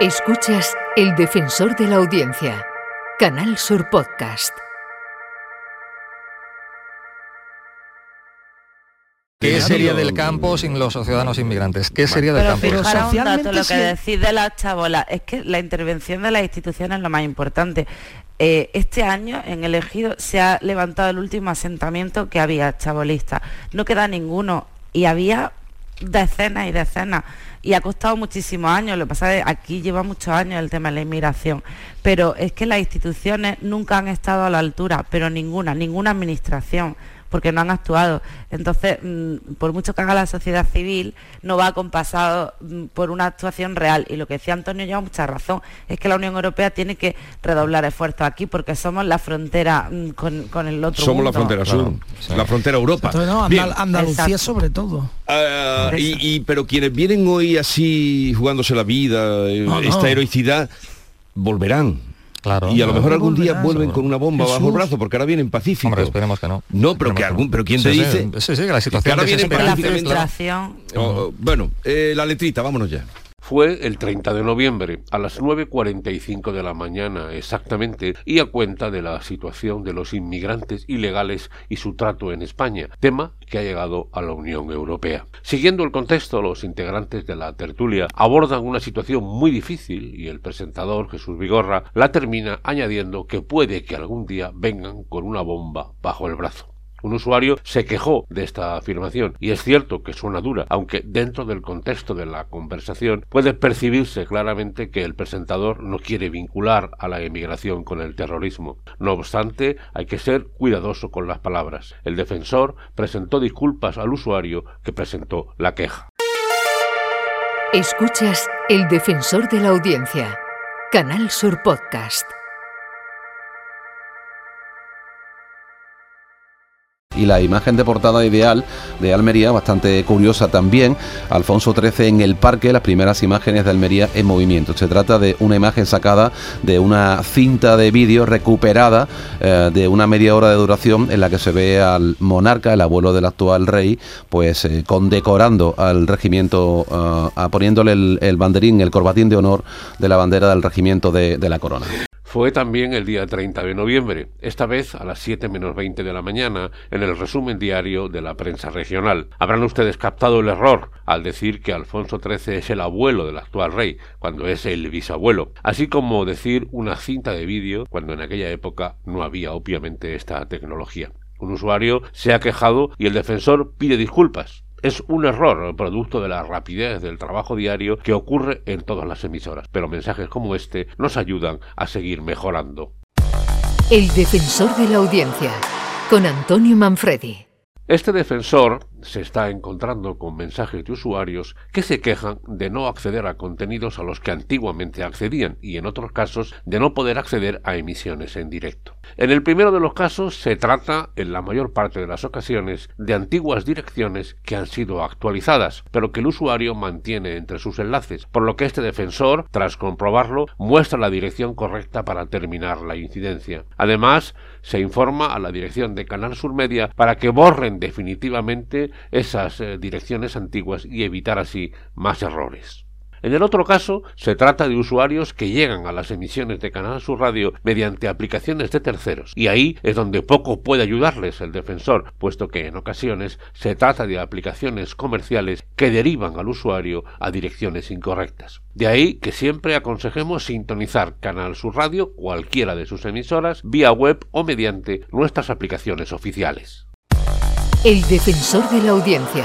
Escuchas El Defensor de la Audiencia, Canal Sur Podcast. ¿Qué sería del campo sin los ciudadanos inmigrantes? ¿Qué sería del Pero campo? fijaros un dato, lo que decís de las chabolas, es que la intervención de las instituciones es lo más importante. Eh, este año en el ejido se ha levantado el último asentamiento que había chabolista. No queda ninguno y había decenas y decenas y ha costado muchísimos años. Lo que pasa es que aquí lleva muchos años el tema de la inmigración, pero es que las instituciones nunca han estado a la altura, pero ninguna, ninguna administración porque no han actuado. Entonces, mm, por mucho que haga la sociedad civil, no va acompasado mm, por una actuación real. Y lo que decía Antonio lleva mucha razón, es que la Unión Europea tiene que redoblar esfuerzos aquí porque somos la frontera mm, con, con el otro Somos la frontera Claro, sur, sí. la frontera Europa. Entonces, no, Bien, Andal- Andalucía Exacto. sobre todo. ah, y, pero quienes vienen hoy así jugándose la vida, eh, no. esta heroicidad, volverán. Claro. y a lo mejor algún día vuelven seguro. con una bomba bajo el Jesús. brazo, porque ahora vienen pacíficos. Hombre, esperemos que no. No, pero que algún, pero quién te Sí, dice. Sí, sí, sí, que la situación ahora vienen la frustración. Oh, bueno, eh, la letrita, vámonos ya. Fue el 30 de noviembre, a las 9.45 de la mañana exactamente, y a cuenta de la situación de los inmigrantes ilegales y su trato en España, tema que ha llegado a la Unión Europea. Siguiendo el contexto, los integrantes de la tertulia abordan una situación muy difícil y el presentador, Jesús Vigorra, la termina añadiendo que puede que algún día vengan con una bomba bajo el brazo. Un usuario se quejó de esta afirmación y es cierto que suena dura, aunque dentro del contexto de la conversación puede percibirse claramente que el presentador no quiere vincular a la emigración con el terrorismo. No obstante, hay que ser cuidadoso con las palabras. El defensor presentó disculpas al usuario que presentó la queja. Escuchas El Defensor de la Audiencia, Canal Sur Podcast. Y la imagen de portada ideal de Almería, bastante curiosa también, Alfonso XIII en el parque, las primeras imágenes de Almería en movimiento. Se trata de una imagen sacada de una cinta de vídeo recuperada eh, de una media hora de duración en la que se ve al monarca, el abuelo del actual rey, pues eh, condecorando al regimiento, eh, poniéndole el, banderín, el corbatín de honor de la bandera del regimiento de la corona. Fue también el día 30 de noviembre, esta vez a las 7 menos 20 de la mañana, en el resumen diario de la prensa regional. Habrán ustedes captado el error al decir que Alfonso XIII es el abuelo del actual rey, cuando es el bisabuelo, así como decir una cinta de vídeo, cuando en aquella época no había obviamente esta tecnología. Un usuario se ha quejado y el defensor pide disculpas. Es un error producto de la rapidez del trabajo diario que ocurre en todas las emisoras, pero mensajes como este nos ayudan a seguir mejorando. El Defensor de la Audiencia, con Antonio Manfredi. Este defensor se está encontrando con mensajes de usuarios que se quejan de no acceder a contenidos a los que antiguamente accedían y en otros casos de no poder acceder a emisiones en directo. En el primero de los casos se trata, en la mayor parte de las ocasiones, de antiguas direcciones que han sido actualizadas, pero que el usuario mantiene entre sus enlaces, por lo que este defensor, tras comprobarlo, muestra la dirección correcta para terminar la incidencia. Además, se informa a la dirección de Canal Sur Media para que borren definitivamente esas eh, direcciones antiguas y evitar así más errores. En el otro caso, se trata de usuarios que llegan a las emisiones de Canal Sur Radio mediante aplicaciones de terceros, y ahí es donde poco puede ayudarles el defensor, puesto que en ocasiones se trata de aplicaciones comerciales que derivan al usuario a direcciones incorrectas. De ahí que siempre aconsejemos sintonizar Canal Sur Radio, cualquiera de sus emisoras, vía web o mediante nuestras aplicaciones oficiales. El Defensor de la Audiencia,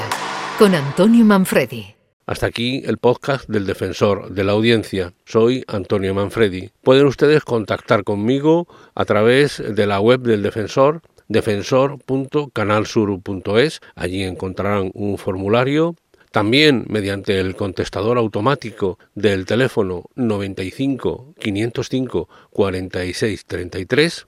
con Antonio Manfredi. Hasta aquí el podcast del defensor de la audiencia. Soy Antonio Manfredi. Pueden ustedes contactar conmigo a través de la web del defensor defensor.canalsur.es. Allí encontrarán un formulario también mediante el contestador automático del teléfono 95 505 46 33